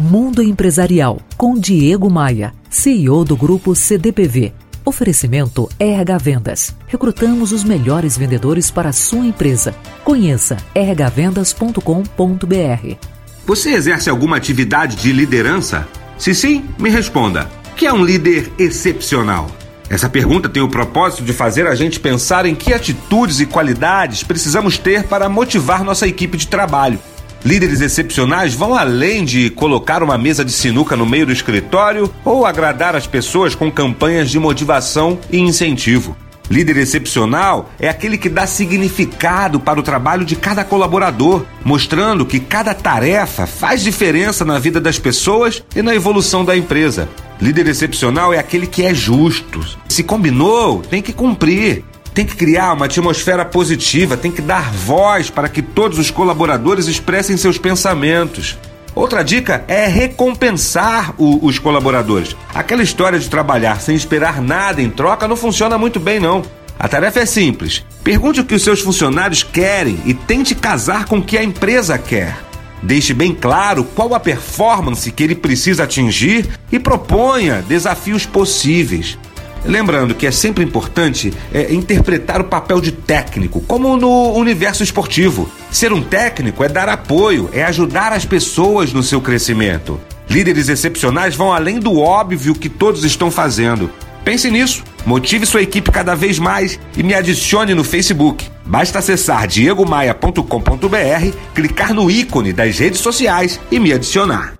Mundo Empresarial com Diego Maia, CEO do grupo CDPV. Oferecimento RH Vendas. Recrutamos os melhores vendedores para a sua empresa. Conheça rhvendas.com.br. Você exerce alguma atividade de liderança? Se sim, me responda. Que é um líder excepcional? Essa pergunta tem o propósito de fazer a gente pensar em que atitudes e qualidades precisamos ter para motivar nossa equipe de trabalho. Líderes excepcionais vão além de colocar uma mesa de sinuca no meio do escritório ou agradar as pessoas com campanhas de motivação e incentivo. Líder excepcional é aquele que dá significado para o trabalho de cada colaborador, mostrando que cada tarefa faz diferença na vida das pessoas e na evolução da empresa. Líder excepcional é aquele que é justo. Se combinou, tem que cumprir. Tem que criar uma atmosfera positiva, tem que dar voz para que todos os colaboradores expressem seus pensamentos. Outra dica é recompensar o, os colaboradores. Aquela história de trabalhar sem esperar nada em troca não funciona muito bem, não. A tarefa é simples. Pergunte o que os seus funcionários querem e tente casar com o que a empresa quer. Deixe bem claro qual a performance que ele precisa atingir e proponha desafios possíveis. Lembrando que é sempre importante é, interpretar o papel de técnico, como no universo esportivo. Ser um técnico é dar apoio, é ajudar as pessoas no seu crescimento. Líderes excepcionais vão além do óbvio que todos estão fazendo. Pense nisso, motive sua equipe cada vez mais e me adicione no Facebook. Basta acessar diegomaia.com.br, clicar no ícone das redes sociais e me adicionar.